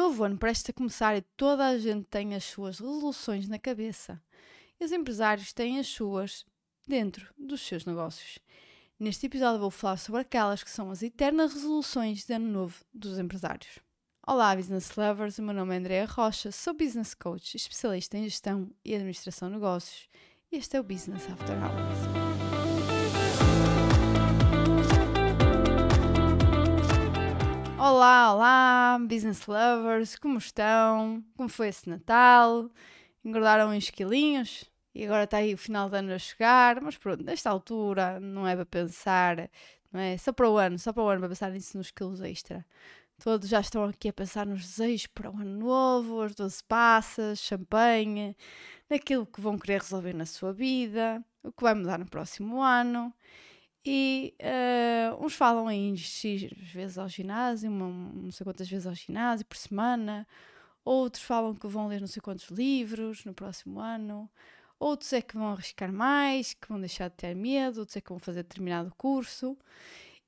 Novo ano prestes a começar e toda a gente tem as suas resoluções na cabeça. E os empresários têm as suas dentro dos seus negócios. Neste episódio vou falar sobre aquelas que são as eternas resoluções de ano novo dos empresários. Olá, business lovers! O meu nome é Andrea Rocha, sou business coach, especialista em gestão e administração de negócios e este é o Business After Hours. Olá, olá, business lovers, como estão? Como foi esse Natal? Engordaram uns quilinhos? E agora está aí o final do ano a chegar, mas pronto, nesta altura não é para pensar, não é? Só para o ano, só para o ano para pensar nisso nos quilos extra. Todos já estão aqui a pensar nos desejos para o ano novo, as 12 passas, champanhe, naquilo que vão querer resolver na sua vida, o que vai mudar no próximo ano. E uh, uns falam em X vezes ao ginásio, uma, não sei quantas vezes ao ginásio por semana. Outros falam que vão ler não sei quantos livros no próximo ano. Outros é que vão arriscar mais, que vão deixar de ter medo. Outros é que vão fazer determinado curso.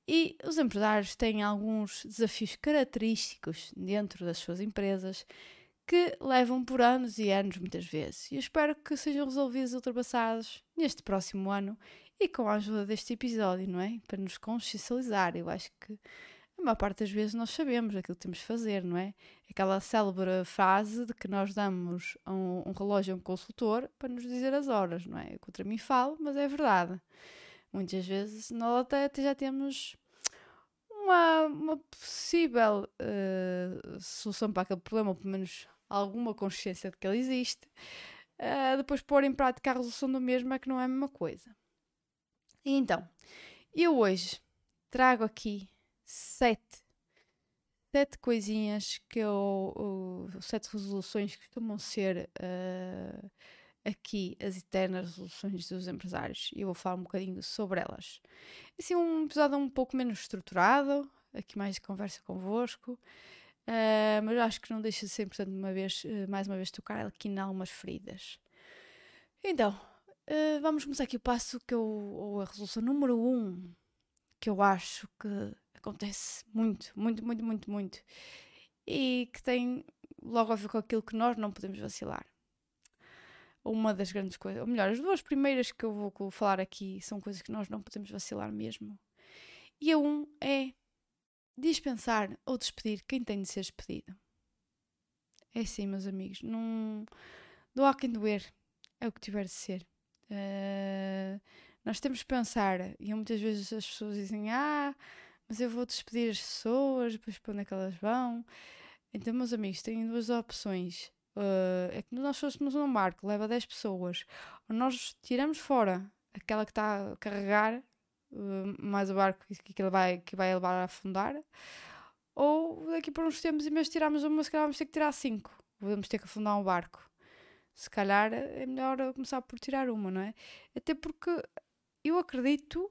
E os empresários têm alguns desafios característicos dentro das suas empresas que levam por anos e anos muitas vezes. E eu espero que sejam resolvidos e ultrapassados neste próximo ano e com a ajuda deste episódio, não é? Para nos consciencializar. Eu acho que a maior parte das vezes nós sabemos aquilo que temos de fazer, não é? Aquela célebre frase de que nós damos um, um relógio a um consultor para nos dizer as horas, não é? Eu contra mim falo, mas é verdade. Muitas vezes nós até, até já temos uma, uma possível uh, solução para aquele problema, ou pelo menos alguma consciência de que ele existe. Uh, depois pôr em prática a resolução do mesmo é que não é a mesma coisa. E então, eu hoje trago aqui sete, sete coisinhas que eu, sete resoluções que costumam ser uh, aqui as eternas resoluções dos empresários e eu vou falar um bocadinho sobre elas. Assim, um episódio um pouco menos estruturado, aqui mais de conversa convosco, uh, mas acho que não deixa de ser importante uma vez, uh, mais uma vez tocar aqui em algumas feridas. Então, Uh, vamos começar aqui o passo que eu, ou a resolução número um, que eu acho que acontece muito, muito, muito, muito, muito, e que tem logo a ver com aquilo que nós não podemos vacilar. Uma das grandes coisas, ou melhor, as duas primeiras que eu vou falar aqui são coisas que nós não podemos vacilar mesmo. E a um é dispensar ou despedir quem tem de ser despedido. É assim, meus amigos, não doa quem doer, é o que tiver de ser. Uh, nós temos que pensar, e muitas vezes as pessoas dizem: Ah, mas eu vou despedir as pessoas, depois para onde é que elas vão? Então, meus amigos, têm duas opções. Uh, é que nós fôssemos num barco, leva 10 pessoas, ou nós tiramos fora aquela que está a carregar uh, mais o barco que, que, vai, que vai levar a afundar, ou daqui por uns tempos, em vez de tirarmos uma, se calhar vamos ter que tirar cinco. Vamos ter que afundar um barco se calhar é melhor começar por tirar uma, não é? Até porque eu acredito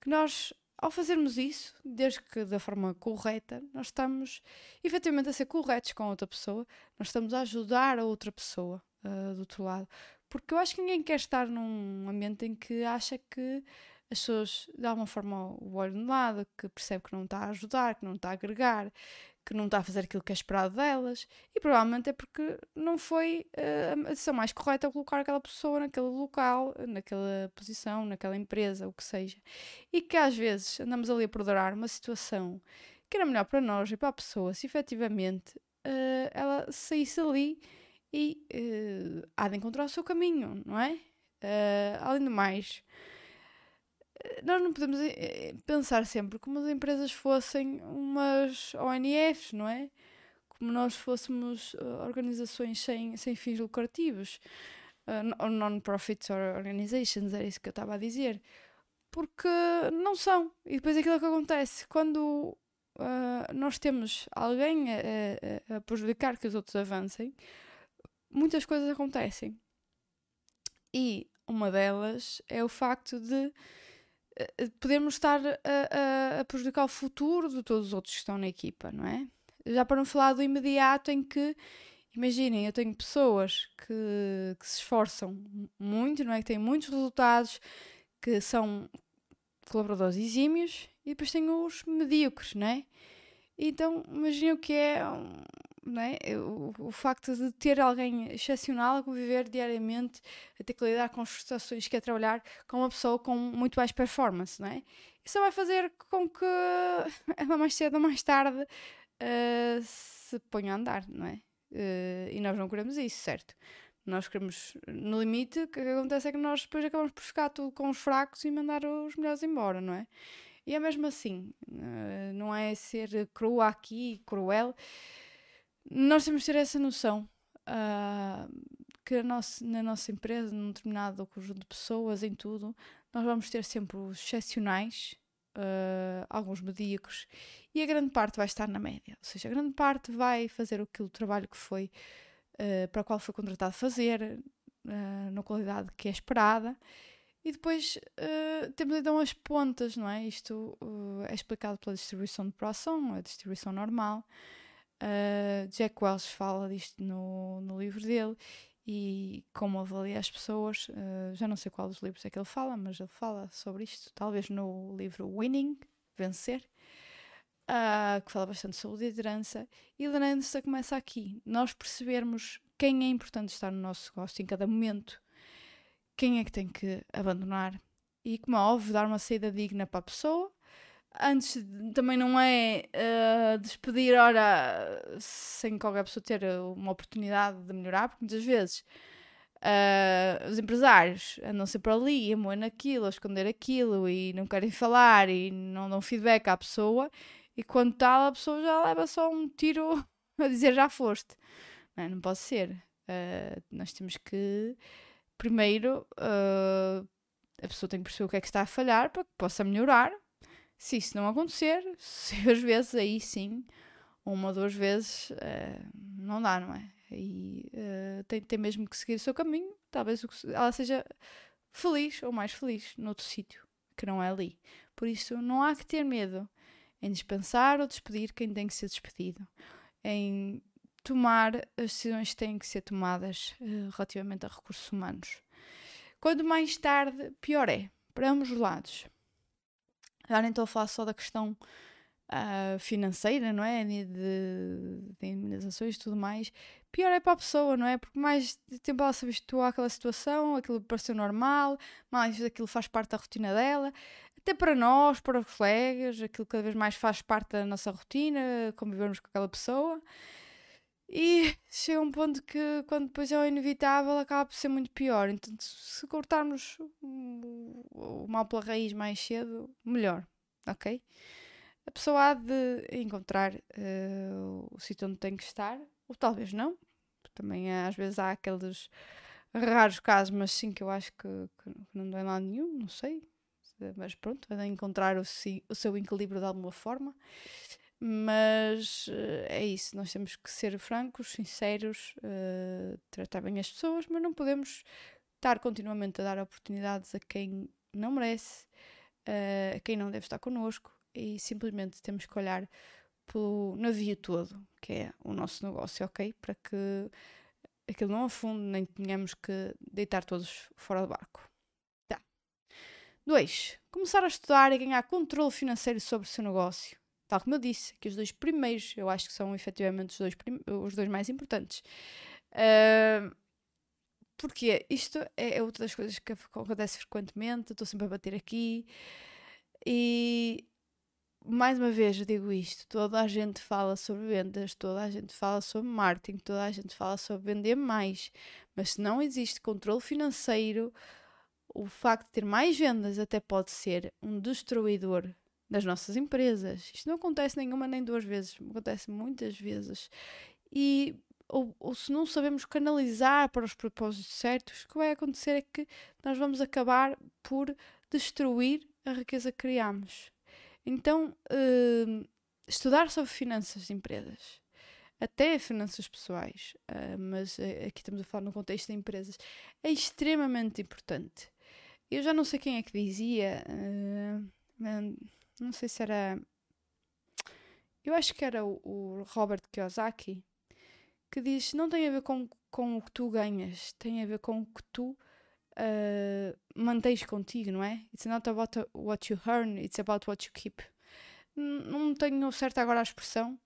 que nós, ao fazermos isso, desde que da forma correta, nós estamos efetivamente a ser corretos com a outra pessoa, nós estamos a ajudar a outra pessoa uh, do outro lado. Porque eu acho que ninguém quer estar num ambiente em que acha que as pessoas, de alguma forma, o olho no lado, que percebe que não está a ajudar, que não está a agregar, que não está a fazer aquilo que é esperado delas e provavelmente é porque não foi uh, a decisão mais correta colocar aquela pessoa naquele local, naquela posição, naquela empresa, o que seja. E que às vezes andamos ali a perdurar uma situação que era melhor para nós e para a pessoa se efetivamente uh, ela saísse ali e uh, há de encontrar o seu caminho, não é? além do mais, nós não podemos eh, eh, pensar sempre como as empresas fossem umas ONFs, não é? Como nós fôssemos uh, organizações sem, sem fins lucrativos, uh, non-profit organizations, era isso que eu estava a dizer. Porque não são. E depois aquilo que acontece, quando uh, nós temos alguém a, a, a prejudicar que os outros avancem, muitas coisas acontecem. E uma delas é o facto de eh, podemos estar a, a, a, prejudicar o futuro de todos os outros que estão na equipa, não é? Já para não falar do imediato em que, imaginem, eu tenho pessoas que, que se esforçam muito, não é? Que têm muitos resultados, que são colaboradores exímios, e depois tenho os medíocres, não é? Então, imaginem o que é não é? o, o facto de ter alguém excepcional a conviver diariamente, a ter que lidar com frustrações que é trabalhar com uma pessoa com muito mais performance, não é? Isso vai fazer com que mais cedo ou mais tarde uh, se ponha a andar, é? Uh, e nós não queremos isso, certo? Nós queremos, no limite, o que acontece é que nós depois acabamos por ficar tudo com os fracos e mandar os melhores embora, não é? E é mesmo assim, uh, não é ser crua aqui, cruel. Nós temos de ter essa noção uh, que na nossa empresa, num determinado conjunto de pessoas, em tudo, nós vamos ter sempre os excepcionais, uh, alguns medíocres, e a grande parte vai estar na média. Ou seja, a grande parte vai fazer aquilo trabalho que foi uh, para o qual foi contratado fazer, uh, na qualidade que é esperada. E depois temos então as pontas, não é? Isto é explicado pela distribuição de Poisson, a distribuição normal. Jack Welch fala disto no, no livro dele e como avalia as pessoas. Uh, já não sei qual dos livros é que ele fala, mas ele fala sobre isto, talvez no livro Winning, Vencer, uh, que fala bastante sobre liderança. E liderança começa aqui. Nós percebermos quem é importante estar no nosso negócio em cada momento, quem é que tem que abandonar e, como é óbvio, dar uma saída digna para a pessoa antes também não é uh, despedir, ora, sem qualquer pessoa ter uma oportunidade de melhorar, porque muitas vezes uh, os empresários andam sempre ali, a moer naquilo, a esconder aquilo e não querem falar e não dão feedback à pessoa, e quando tal, a pessoa já leva só um tiro a dizer já foste. Não, é? não pode ser. Uh, nós temos que, primeiro, a pessoa tem que perceber o que é que está a falhar para que possa melhorar se isso não acontecer, se às vezes aí sim, uma ou duas vezes, uh, não dá, não é? Aí uh, tem, tem mesmo que seguir o seu caminho, talvez ela seja feliz ou mais feliz noutro sítio, que não é ali. Por isso, não há que ter medo em dispensar ou despedir quem tem que ser despedido, em tomar as decisões que têm que ser tomadas uh, relativamente a recursos humanos. Quanto mais tarde, pior é, para ambos os lados. Já nem estou a falar só da questão uh, financeira, não é? De, de indemnizações e tudo mais. Pior é para a pessoa, não é? Porque mais tempo ela se habituou àquela situação, aquilo pareceu normal, mais aquilo faz parte da rotina dela. Até para nós, para os colegas, aquilo cada vez mais faz parte da nossa rotina, convivermos com aquela pessoa. E chega um ponto que, quando depois é o inevitável, acaba por ser muito pior. Então, se cortarmos o mal pela raiz mais cedo, melhor, ok? A pessoa há de encontrar uh, o sítio onde tem que estar, ou talvez não. Também às vezes há aqueles raros casos, mas sim que eu acho que, que não dá lá nenhum, não sei. Mas pronto, é de encontrar o, o seu equilíbrio de alguma forma. Mas uh, é isso, nós temos que ser francos, sinceros, uh, tratar bem as pessoas, mas não podemos estar continuamente a dar oportunidades a quem não merece, uh, a quem não deve estar connosco e simplesmente temos que olhar pelo navio todo, que é o nosso negócio, ok? Para que aquilo não afunde, nem tenhamos que deitar todos fora do barco. Tá. 2. Começar a estudar e ganhar controle financeiro sobre o seu negócio Tal como eu disse, que os dois primeiros eu acho que são efetivamente os dois, os dois mais importantes. Uh, porque isto é, é outra das coisas que acontece frequentemente, estou sempre a bater aqui. E mais uma vez eu digo isto: toda a gente fala sobre vendas, toda a gente fala sobre marketing, toda a gente fala sobre vender mais, mas se não existe controle financeiro, o facto de ter mais vendas até pode ser um destruidor das nossas empresas. Isto não acontece nenhuma nem duas vezes, acontece muitas vezes. E ou, ou, se não sabemos canalizar para os propósitos certos, o que vai acontecer é que nós vamos acabar por destruir a riqueza que criamos. Então, uh, estudar sobre finanças de empresas, até finanças pessoais, uh, mas uh, aqui estamos a falar no contexto de empresas, é extremamente importante. Eu já não sei quem é que dizia, não sei se era. Eu acho que era o, Robert Kiyosaki que diz: não tem a ver com, com o que tu ganhas, tem a ver com o que tu uh, mantens contigo, não é? It's not about what you earn, it's about what you keep. Não tenho certa agora a expressão,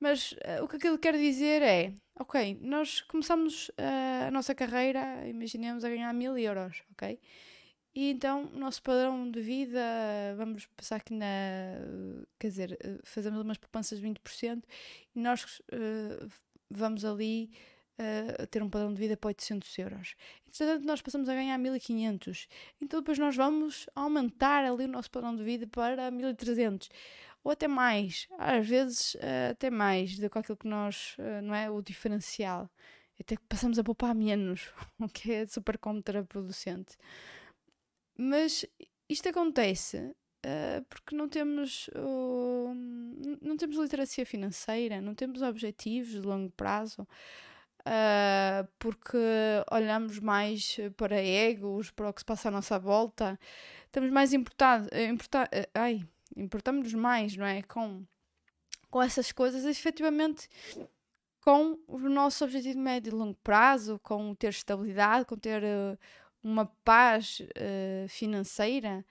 Mas uh, o que aquilo quer dizer é, ok, nós começamos uh, a nossa carreira, imaginemos, a ganhar mil euros, ok? E então, o nosso padrão de vida, vamos pensar que na. Quer dizer, fazemos umas poupanças de 20% e nós uh, vamos ali uh, ter um padrão de vida para 800 euros. Entretanto, nós passamos a ganhar 1500. Então, depois nós vamos aumentar ali o nosso padrão de vida para 1300 ou até mais, às vezes uh, até mais do que aquilo que nós, uh, não é, o diferencial. Até que passamos a poupar menos, o que é super contraproducente. Mas isto acontece uh, porque não temos, não temos literacia financeira, não temos objetivos de longo prazo, uh, porque olhamos mais para egos, para o que se passa à nossa volta, estamos mais importados, importa, ai, importamos mais, não é? Com, com essas coisas, efetivamente com o nosso objetivo médio e longo prazo, com ter estabilidade, com ter uh, uma paz uh, financeira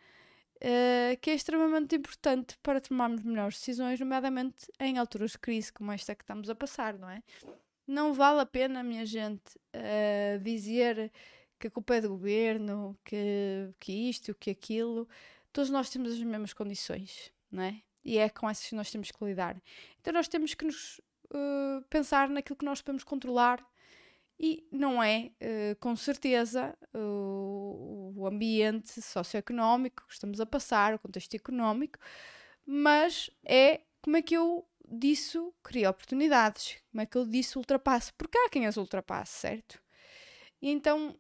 uh, que é extremamente importante para tomarmos melhores decisões, nomeadamente em alturas de crise como esta que estamos a passar, não é? Não vale a pena, minha gente, uh, dizer que a culpa é do governo, que, que isto, que aquilo. Todos nós temos as mesmas condições, não é? E é com essas que nós temos que lidar. Então nós temos que nos pensar naquilo que nós podemos controlar e não é, uh, com certeza, uh, o ambiente socioeconómico que estamos a passar, o contexto económico, mas é como é que eu disso crio oportunidades, como é que eu disso ultrapasso, porque há quem as ultrapasse, certo? E então,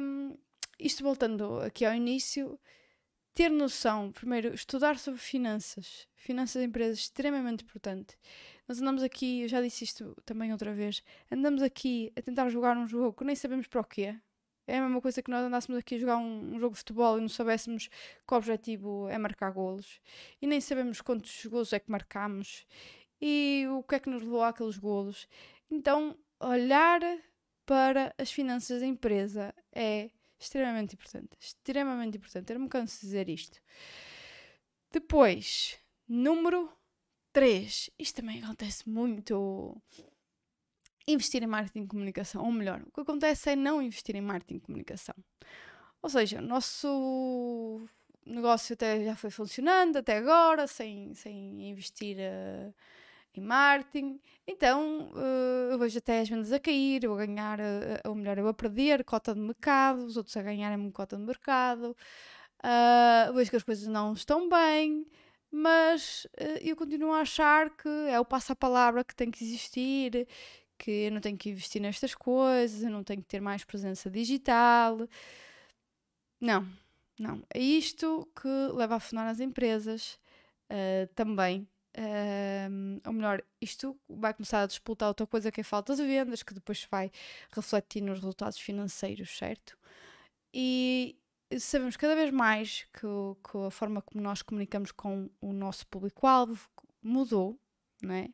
um, isto voltando aqui ao início, ter noção, primeiro, estudar sobre finanças, finanças de empresas, extremamente importante. Nós andamos aqui, eu já disse isto também outra vez, andamos aqui a tentar jogar um jogo que nem sabemos para o quê. É a mesma coisa que nós andássemos aqui a jogar um, um jogo de futebol e não soubéssemos que o objetivo é marcar golos. E nem sabemos quantos golos é que marcamos e o que é que nos levou àqueles golos. Então, olhar para as finanças da empresa é extremamente importante. Extremamente importante. Eu não me canso de dizer isto. Depois, número 3. Isto também acontece muito. Investir em marketing de comunicação. Ou melhor, o que acontece é não investir em marketing de comunicação. Ou seja, o nosso negócio até já foi funcionando até agora, sem, sem investir uh, em marketing. Então, uh, eu vejo até as vendas a cair, eu a ganhar, uh, ou melhor, eu a perder cota de mercado, os outros a ganharem cota de mercado. Uh, vejo que as coisas não estão bem mas uh, eu continuo a achar que é o passo-palavra que tem que existir, que eu não tenho que investir nestas coisas, eu não tenho que ter mais presença digital. Não, não. É isto que leva a afundar as empresas uh, também. Uh, ou melhor, isto vai começar a disputar outra coisa que é falta de vendas, que depois vai refletir nos resultados financeiros, certo? E, sabemos cada vez mais que, que a forma como nós comunicamos com o nosso público-alvo mudou, não é?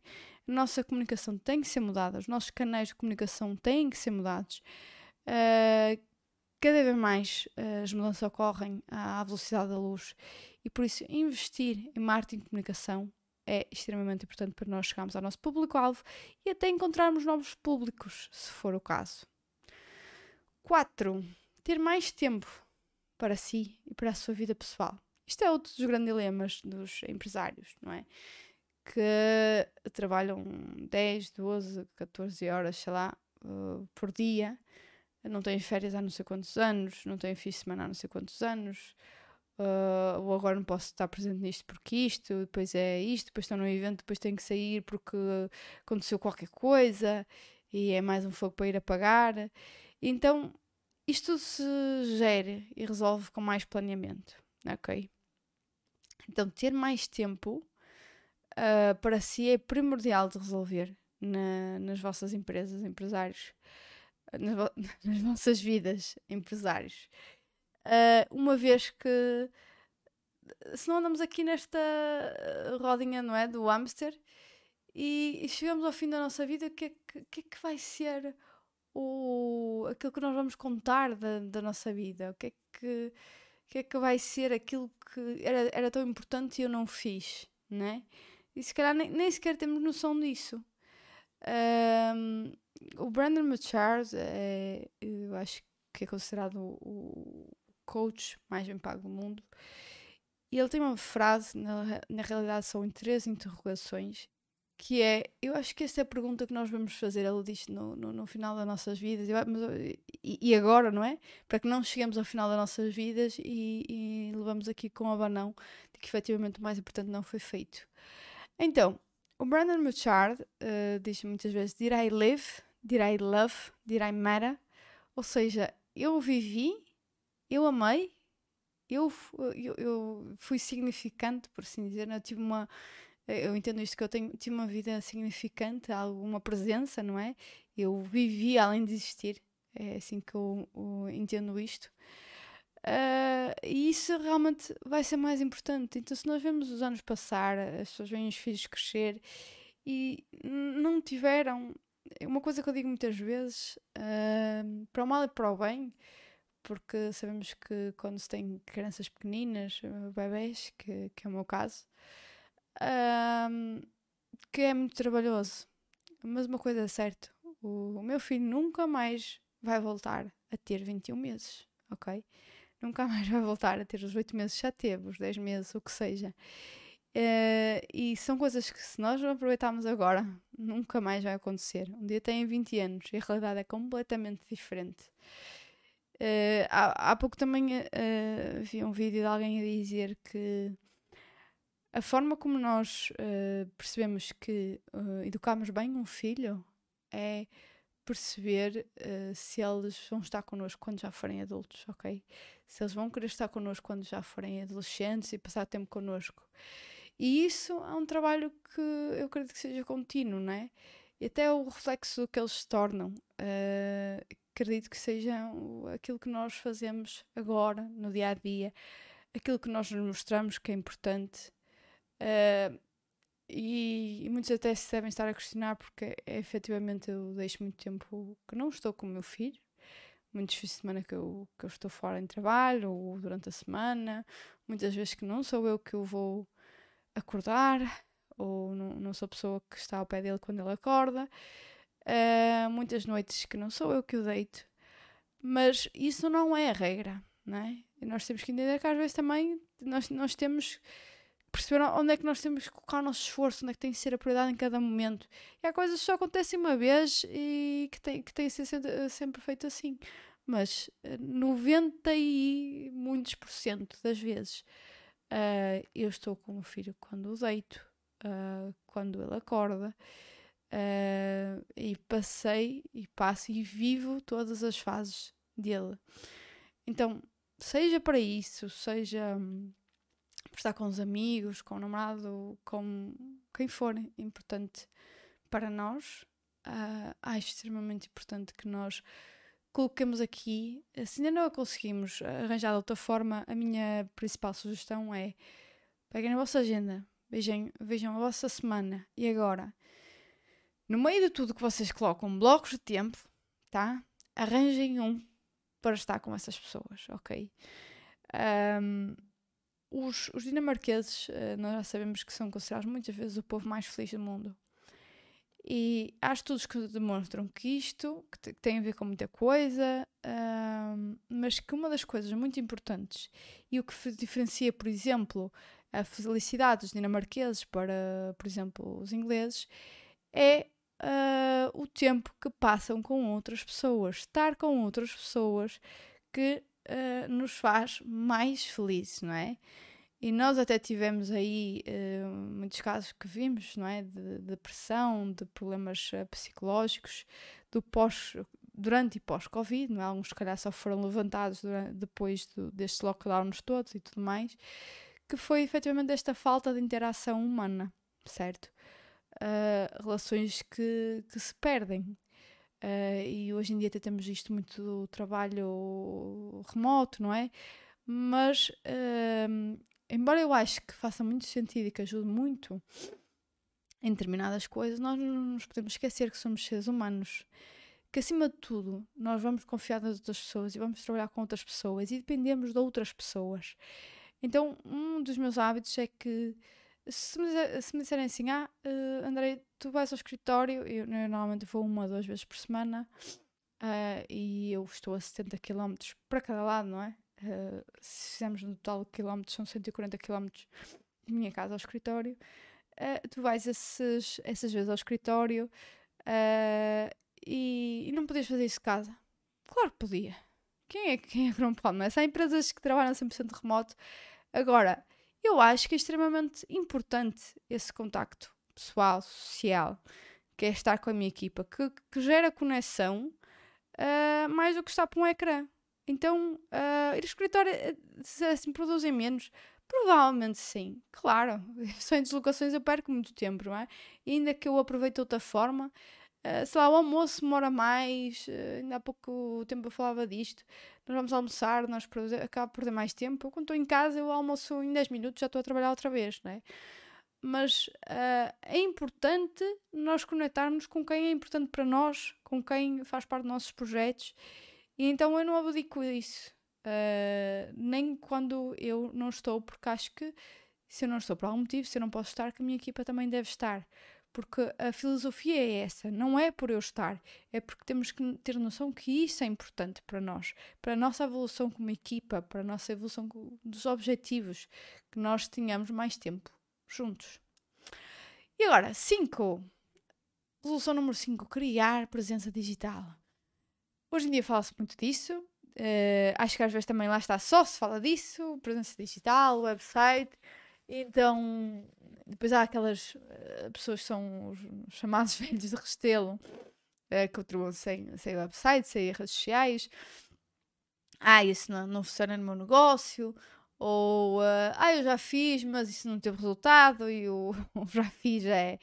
A nossa comunicação tem que ser mudada, os nossos canais de comunicação têm que ser mudados. Uh, cada vez mais uh, as mudanças ocorrem à velocidade da luz e por isso investir em marketing de comunicação é extremamente importante para nós chegarmos ao nosso público-alvo e até encontrarmos novos públicos, se for o caso. 4. Ter mais tempo para si e para a sua vida pessoal. Isto é outro dos grandes dilemas dos empresários, não é? Que trabalham 10, 12, 14 horas, sei lá, uh, por dia, não têm férias há não sei quantos anos, não têm fim de semana há não sei quantos anos, uh, ou agora não posso estar presente nisto porque isto, depois é isto, depois estou num evento, depois tenho que sair porque aconteceu qualquer coisa e é mais um fogo para ir apagar. Então isto se gera e resolve com mais planeamento, ok? Então, ter mais tempo uh, para si é primordial de resolver na, nas vossas empresas, empresários, nas, vo nas vossas vidas, empresários. Uh, uma vez que, se não andamos aqui nesta rodinha, não é? Do hamster e, e chegamos ao fim da nossa vida, o que, é que, que, é que vai ser o, aquilo que nós vamos contar da, da nossa vida, o que é que, que é que vai ser aquilo que era, era tão importante e eu não fiz, né? E se calhar nem, nem sequer temos noção disso. Um, o Brandon Machard é, eu acho que é considerado o, coach mais bem pago do mundo. E ele tem uma frase, na, na realidade são três interrogações, que é, eu acho que esta é a pergunta que nós vamos fazer, ele diz no, no, no final das nossas vidas, e, e, agora, não é? Para que não cheguemos ao final das nossas vidas e, e levamos aqui com o abanão de que efetivamente o mais importante não foi feito. Então, o Brandon Machard uh, diz muitas vezes: Did I live? Did I love? Did I matter? Ou seja, eu vivi, eu amei, eu, eu, eu fui significante, por assim dizer. Eu tive uma eu entendo isto que eu tenho, tive uma vida significante, alguma presença, não é? Eu vivi além de existir, é assim que eu, eu entendo isto. Uh, e isso realmente vai ser mais importante. Então, se nós vemos os anos passar, as pessoas veem os filhos crescer e não tiveram. É uma coisa que eu digo muitas vezes, uh, para o mal e para o bem, porque sabemos que quando se tem crianças pequeninas, bebés, que, que é o meu caso, um, que é muito trabalhoso. Mas uma coisa é certa, o, meu filho nunca mais vai voltar a ter 21 meses, ok? Nunca mais vai voltar a ter os 8 meses, já teve, os 10 meses, o que seja. Uh, e são coisas que se nós não aproveitarmos agora, nunca mais vai acontecer. Um dia tem 20 anos e a realidade é completamente diferente. Uh, há, há pouco também uh, vi um vídeo de alguém a dizer que a forma como nós uh, percebemos que uh, educamos bem um filho é perceber uh, se eles vão estar connosco quando já forem adultos, ok? Se eles vão querer estar connosco quando já forem adolescentes e passar tempo connosco. E isso é um trabalho que eu acredito que seja contínuo, não é? E até o reflexo que eles se tornam. Acredito que seja aquilo que nós fazemos agora, no dia a dia, aquilo que nós nos mostramos que é importante Uh, e, e, muitos até se devem estar a questionar porque é, efetivamente eu deixo muito tempo que não estou com o meu filho. Muitos fins de semana que eu, que eu estou fora em trabalho ou durante a semana. Muitas vezes que não sou eu que eu vou acordar ou não, não sou a pessoa que está ao pé dele quando ele acorda. Uh, muitas noites que não sou eu que o deito. Mas isso não é a regra, não é? E nós temos que entender que às vezes também nós, nós temos perceber onde é que nós temos que colocar o nosso esforço, onde é que tem que ser a prioridade em cada momento. E há coisas que só acontecem uma vez e que tem, que tem ser sempre, sempre feito assim. Mas 90 eh, e muitos por cento das vezes uh, eu estou com o filho quando o deito, uh, quando ele acorda. Uh, e passei e passo e vivo todas as fases dele. Então, seja para isso, seja hum, por estar com os amigos, com o namorado, com quem for importante para nós, uh, acho extremamente importante que nós coloquemos aqui. Se ainda não a conseguimos arranjar de outra forma, a minha principal sugestão é peguem a vossa agenda, vejam, vejam a vossa semana e agora, no meio de tudo que vocês colocam blocos de tempo, tá? Arranjem um para estar com essas pessoas, ok? Um, os, os dinamarqueses, uh, nós já sabemos que são considerados muitas vezes o povo mais feliz do mundo. E há estudos que demonstram que isto que tem a ver com muita coisa, mas que uma das coisas muito importantes e o que diferencia, por exemplo, a felicidade dos dinamarqueses para, por exemplo, os ingleses, é uh, o tempo que passam com outras pessoas, estar com outras pessoas que uh, nos faz mais felizes, não é? E nós até tivemos aí uh, muitos casos que vimos, não é? De, de depressão, de problemas uh, psicológicos, do pós, durante e pós-Covid, não é? Alguns, se calhar, só foram levantados durante, depois do, destes lockdowns todos e tudo mais, que foi efetivamente esta falta de interação humana, certo? Uh, relações que, que se perdem. Uh, e hoje em dia até temos isto muito trabalho remoto, não é? Mas, uh, embora eu acho que faça muito sentido e que ajude muito em determinadas coisas, nós não nos podemos esquecer que somos seres humanos. Que acima de tudo, nós vamos confiar nas outras pessoas e vamos trabalhar com outras pessoas e dependemos de outras pessoas. Então, um dos meus hábitos é que se me, se me disserem assim, ah, uh, Andrei, tu vais ao escritório, eu, eu normalmente vou uma ou duas vezes por semana uh, e eu estou a 70 km para cada lado, não é? Uh, se fizermos no total quilómetros, são 140 km de minha casa ao escritório. Tu vais esses, essas vezes ao escritório e, e, não podias fazer isso de casa. Claro que podia. Quem é, quem é que não pode? Não é? Há empresas que trabalham 100% remoto. Agora, eu acho que é extremamente importante esse contacto pessoal, social, que é estar com a minha equipa, que, que gera conexão uh, mais do que estar para um ecrã. Então, uh, ir ao escritório, eh, se assim produzem menos, provavelmente sim, claro. Só em deslocações eu perco muito tempo, não é? E ainda que eu aproveite de outra forma, Uh, sei lá, o almoço demora mais, uh, ainda há pouco tempo eu falava disto. Nós vamos almoçar, nós acaba por perder mais tempo. Eu, quando estou em casa, eu almoço em 10 minutos, já estou a trabalhar outra vez, não é? Mas uh, é importante nós conectarmos com quem é importante para nós, com quem faz parte dos nossos projetos. E então eu não abdico disso. nem quando eu não estou, porque acho que se eu não estou por algum motivo, se eu não posso estar, que a minha equipa também deve estar. Porque a filosofia é essa, não é por eu estar, é porque temos que ter noção que isso é importante para nós, para a nossa evolução como equipa, para a nossa evolução dos objetivos, que nós tenhamos mais tempo juntos. E agora, 5. Resolução número 5: criar presença digital. Hoje em dia fala-se muito disso. Uh, acho que às vezes também lá está só se fala disso, presença digital, website. Então, depois há aquelas uh, pessoas que são os chamados velhos de Restelo, uh, que atuam sem, sem website, sem redes sociais. Ah, isso não, não funciona no meu negócio. Ou, uh, ah, eu já fiz, mas isso não teve resultado. E o, o já fiz é,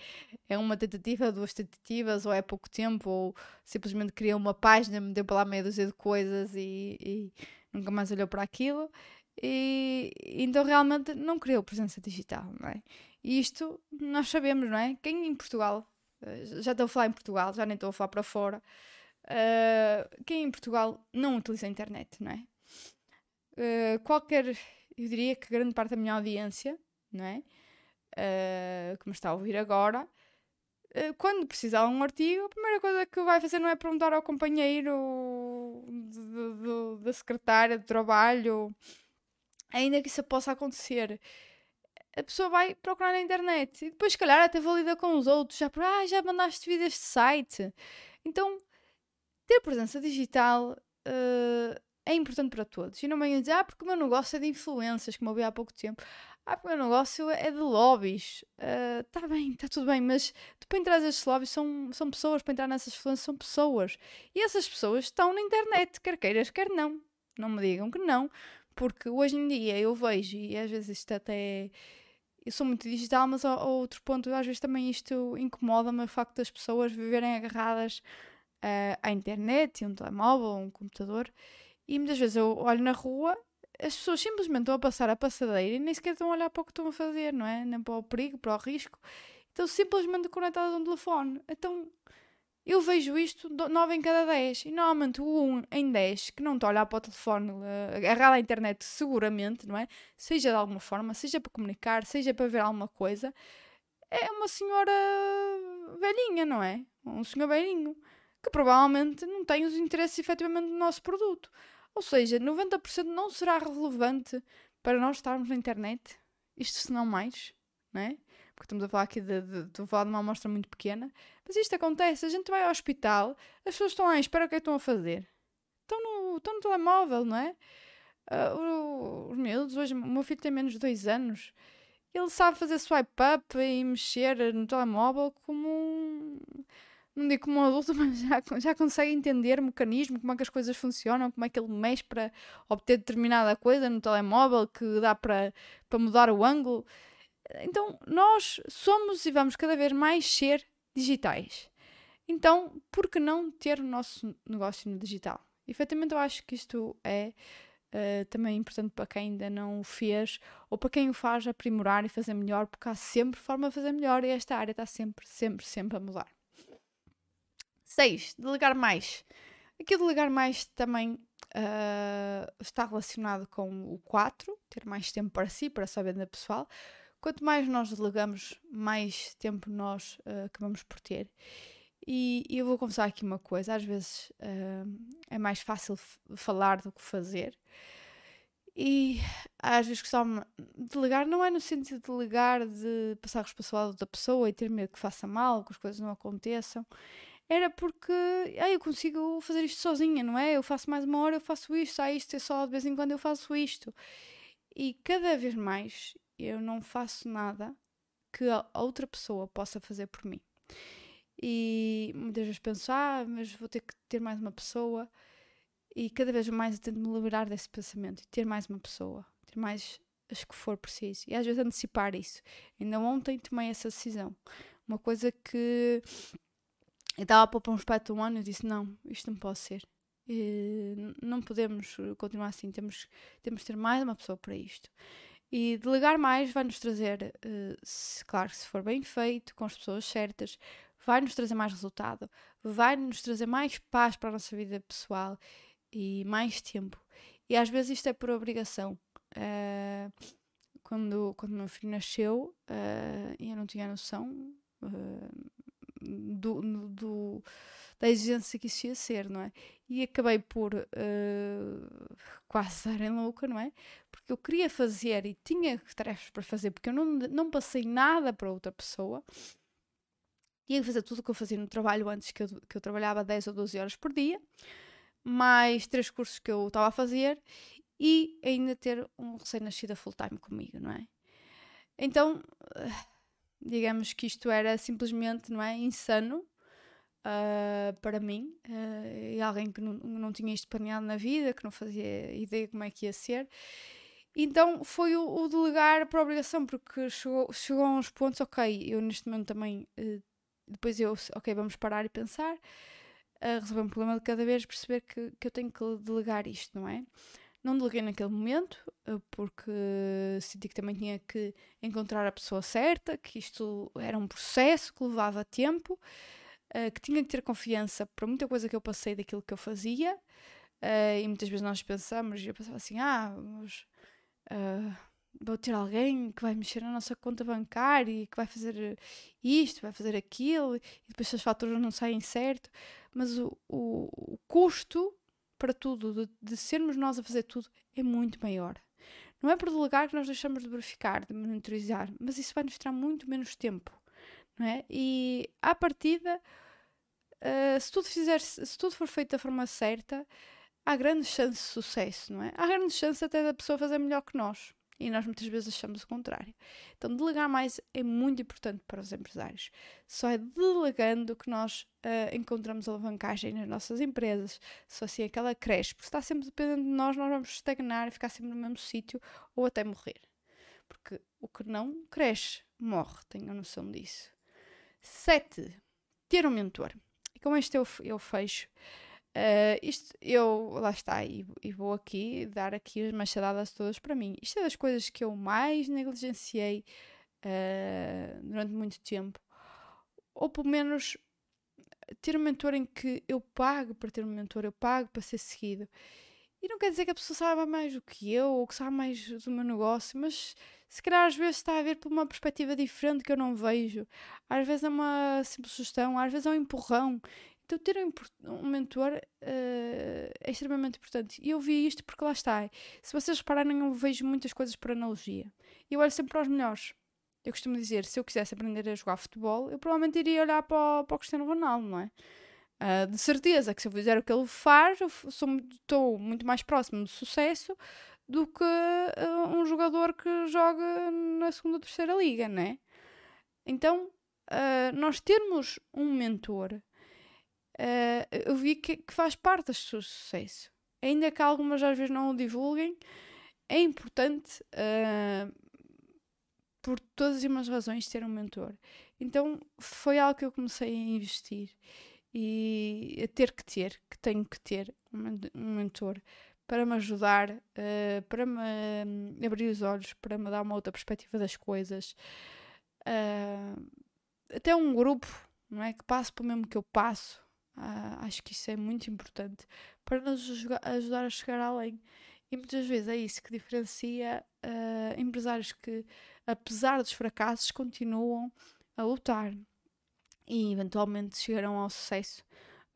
é uma tentativa, duas tentativas, ou é pouco tempo, ou simplesmente criou uma página, me deu para lá meia dúzia de coisas e, e nunca mais olhou para aquilo. E então realmente não criou presença digital, não é? E isto nós sabemos, não é? Quem em Portugal, eh, já estou a falar em Portugal, já nem estou a falar para fora, uh, quem em Portugal não utiliza a internet, não é? Uh, qualquer, eu diria que grande parte da minha audiência, não é? Uh, que me está a ouvir agora, quando precisar de um artigo, a primeira coisa que vai fazer não é perguntar ao companheiro da secretária de trabalho ainda que isso possa acontecer, a pessoa vai procurar na internet e depois, se calhar, até valida com os outros, já ah, já mandaste vir este site. Então, ter presença digital uh, é importante para todos. E não venham dizer, ah, porque o meu negócio é de influências, como eu vi há pouco tempo. Ah, porque o meu negócio é de lobbies. Está uh, bem, está tudo bem, mas tu para entrar nesses lobbies são, são pessoas, para entrar nessas influências são pessoas. E essas pessoas estão na internet, quer queiras, quer não. Não me digam que não, porque hoje em dia eu vejo, e às vezes isto até. Eu sou muito digital, mas a, outro ponto, às vezes também isto incomoda-me o facto das pessoas viverem agarradas uh, à internet, um telemóvel, um computador, e muitas vezes eu olho na rua, as pessoas simplesmente estão a passar a passadeira e nem sequer estão a olhar para o que estão a fazer, não é? Nem para o perigo, para o risco. Estão simplesmente conectadas a um telefone. Então eu vejo isto 9 em cada 10. E normalmente o 1 em 10 que não está a olhar para o telefone, uh, agarrado à internet seguramente, não é? Seja de alguma forma, seja para comunicar, seja para ver alguma coisa, é uma senhora velhinha, não é? Um senhor velhinho. Que provavelmente não tem os interesses efetivamente do nosso produto. Ou seja, 90% não será relevante para nós estarmos na internet. Isto se não mais, não é? Porque estamos a falar aqui de, de, de, de uma amostra muito pequena, mas isto acontece, a gente vai ao hospital, as pessoas estão lá, espera o que é que estão a fazer? Estão no, estão no telemóvel, não é? Uh, os miúdos, hoje, o meu filho tem menos de dois anos, ele sabe fazer swipe up e mexer no telemóvel como um, não digo como um adulto, mas já, já consegue entender o mecanismo, como é que as coisas funcionam, como é que ele mexe para obter determinada coisa no telemóvel, que dá para, para mudar o ângulo. Então, nós somos e vamos cada vez mais ser digitais. Então, por que não ter o nosso negócio no digital? Efetivamente, eu acho que isto é uh, também importante para quem ainda não o fez ou para quem o faz aprimorar e fazer melhor, porque há sempre forma de fazer melhor e esta área está sempre, sempre, sempre a mudar. 6. Delegar mais. Aqui o delegar mais também uh, está relacionado com o 4, ter mais tempo para si, para a sua venda pessoal. Quanto mais nós delegamos, mais tempo nós uh, acabamos por ter. E, e, eu vou confessar aqui uma coisa: às vezes uh, é mais fácil falar do que fazer. E às vezes gostava de delegar, não é no sentido de delegar, de passar a responsabilidade da pessoa e ter medo que faça mal, que as coisas não aconteçam. Era porque ah, eu consigo fazer isto sozinha, não é? Eu faço mais uma hora, eu faço isto, ah, isto é só de vez em quando eu faço isto. E cada vez mais eu não faço nada que a outra pessoa possa fazer por mim. E muitas vezes penso, ah, mas vou ter que ter mais uma pessoa. E cada vez mais eu tento me liberar desse pensamento e ter mais uma pessoa, ter mais as que for preciso. E às vezes antecipar isso. Ainda ontem tomei essa decisão. Uma coisa que eu estava para um aspecto um ano e disse: não, isto não pode ser. E não podemos continuar assim, temos, temos de ter mais uma pessoa para isto. E delegar mais vai-nos trazer, uh, se, claro, se for bem feito, com as pessoas certas, vai-nos trazer mais resultado, vai-nos trazer mais paz para a nossa vida pessoal e mais tempo. E às vezes isto é por obrigação. Uh, quando, quando meu filho nasceu, uh, eu não tinha noção do, do, da exigência que isso ia ser, não é? E acabei por quase dar em louca, não é? Porque eu queria fazer e tinha tarefas para fazer, porque eu não, não passei nada para outra pessoa. Tinha que fazer tudo o que eu fazia no trabalho antes, que eu, que eu trabalhava 10 ou 12 horas por dia mais três cursos que eu estava a fazer e ainda ter um recém-nascido full-time comigo, não é? Então, digamos que isto era simplesmente, não é, insano uh, para mim uh, e alguém que não, não tinha isto planeado na vida, que não fazia ideia como é que ia ser. Então foi o, o delegar por obrigação, porque chegou, chegou a uns pontos, ok, eu neste momento também, uh, depois eu, ok, vamos parar e pensar, a resolver um problema de cada vez, perceber que, que eu tenho que delegar isto, não é? Não deleguei naquele momento, eh, porque senti que também tinha que encontrar a pessoa certa, que isto era um processo que levava tempo, eh, que tinha que ter confiança para muita coisa que eu passei daquilo que eu fazia. Eh, e muitas vezes nós pensamos, eu pensava assim, ah, mas vou ter alguém que vai mexer na nossa conta bancária e que vai fazer isto, vai fazer aquilo, e depois as faturas não saem certo. Mas o, o, o custo para tudo, de, de, sermos nós a fazer tudo, é muito maior. Não é por delegar que nós deixamos de verificar, de monitorizar, mas isso vai nos tirar muito menos tempo, não é? E à partida, uh, se, tudo fizer, se tudo for feito da forma certa, há grande chance de sucesso, não é? Há grande chance até da pessoa fazer melhor que nós. E nós muitas vezes achamos o contrário. Então, delegar mais é muito importante para os empresários. Só é delegando que nós uh, encontramos alavancagem nas nossas empresas. Só assim é que ela cresce. Porque se está sempre dependendo de nós, nós vamos estagnar e ficar sempre no mesmo sítio ou até morrer. Porque o que não cresce, morre. Tenham noção disso. 7. Ter um mentor. E com este eu, eu fecho. Uh, isto, eu, lá está, e, e, vou aqui dar aqui as machadadas todas para mim. Isto é das coisas que eu mais negligenciei uh, durante muito tempo. Ou pelo menos ter um mentor em que eu pago para ter um mentor, eu pago para ser seguido. E não quer dizer que a pessoa saiba mais do que eu ou que saiba mais do meu negócio, mas se calhar às vezes está a ver por uma perspectiva diferente que eu não vejo. Às vezes é uma simples sugestão, às vezes é um empurrão. Então, ter um, um mentor uh, é extremamente importante. E eu vi isto porque lá está. Se vocês repararem, eu vejo muitas coisas por analogia. Eu olho sempre para os melhores. Eu costumo dizer, se eu quisesse aprender a jogar futebol, eu provavelmente iria olhar para o, para o Cristiano Ronaldo, não é? Uh, de certeza que se eu fizer o que ele faz, eu estou muito mais próximo do sucesso do que uh, um jogador que joga na segunda ou terceira liga, não é? Então, uh, nós termos um mentor uh, eu vi que, que, faz parte do seu sucesso. Ainda que algumas às vezes não o divulguem, é importante, uh, por todas as razões, ter um mentor. Então foi algo que eu comecei a investir e a ter que ter, que tenho que ter um mentor para me ajudar, uh, para me um, abrir os olhos, para me dar uma outra perspectiva das coisas. Uh, até um grupo, não é? Que passe pelo mesmo que eu passo, Uh, acho que isso é muito importante para nos ajudar a chegar além. E muitas vezes é isso que diferencia uh, empresários que, apesar dos fracassos, continuam a lutar e eventualmente chegarão ao sucesso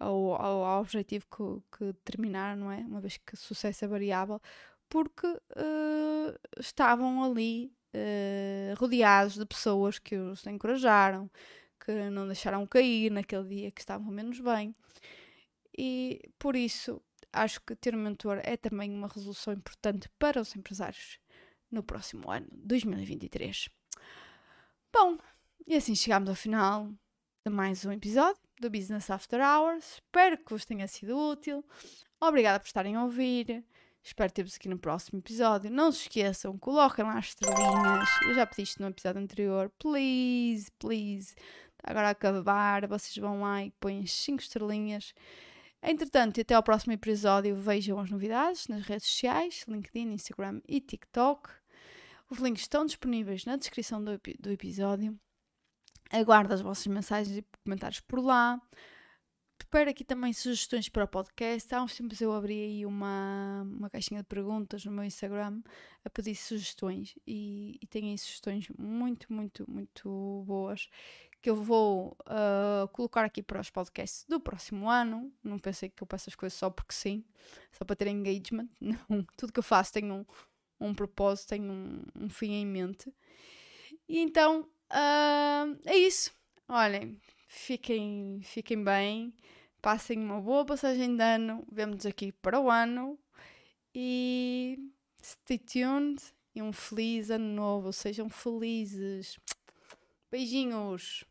ao, ao, ao objetivo que, que determinaram, não é? Uma vez que sucesso é variável, porque uh, estavam ali uh, rodeados de pessoas que os encorajaram, que não deixaram cair naquele dia que estavam menos bem. E por isso acho que ter um mentor é também uma resolução importante para os empresários no próximo ano, 2023. Bom, e assim chegamos ao final de mais um episódio do Business After Hours. Espero que vos tenha sido útil. Obrigada por estarem a ouvir. Espero ter-vos aqui no próximo episódio. Não se esqueçam, coloquem lá as estrelinhas. Eu já pedi isto no episódio anterior. Please, please. Agora a acabar, vocês vão lá e põem as 5 estrelinhas. Entretanto, e até ao próximo episódio, vejam as novidades nas redes sociais, LinkedIn, Instagram e TikTok. Os links estão disponíveis na descrição do, do episódio. Aguardo as vossas mensagens e comentários por lá. Preparo aqui também sugestões para o podcast. Há uns tempos eu abri aí uma, uma caixinha de perguntas no meu Instagram a pedir sugestões e, e tenho aí sugestões muito, muito, muito boas que eu vou uh, colocar aqui para os podcasts do próximo ano. Não pensei que eu peço as coisas só porque sim, só para ter engagement. Não, tudo que eu faço tem um, um propósito, tem um, um fim em mente. E então uh, é isso. Olhem, fiquem, fiquem bem, passem uma boa passagem de ano. Vemo-nos aqui para o ano e stay tuned e um feliz ano novo. Sejam felizes. Beijinhos!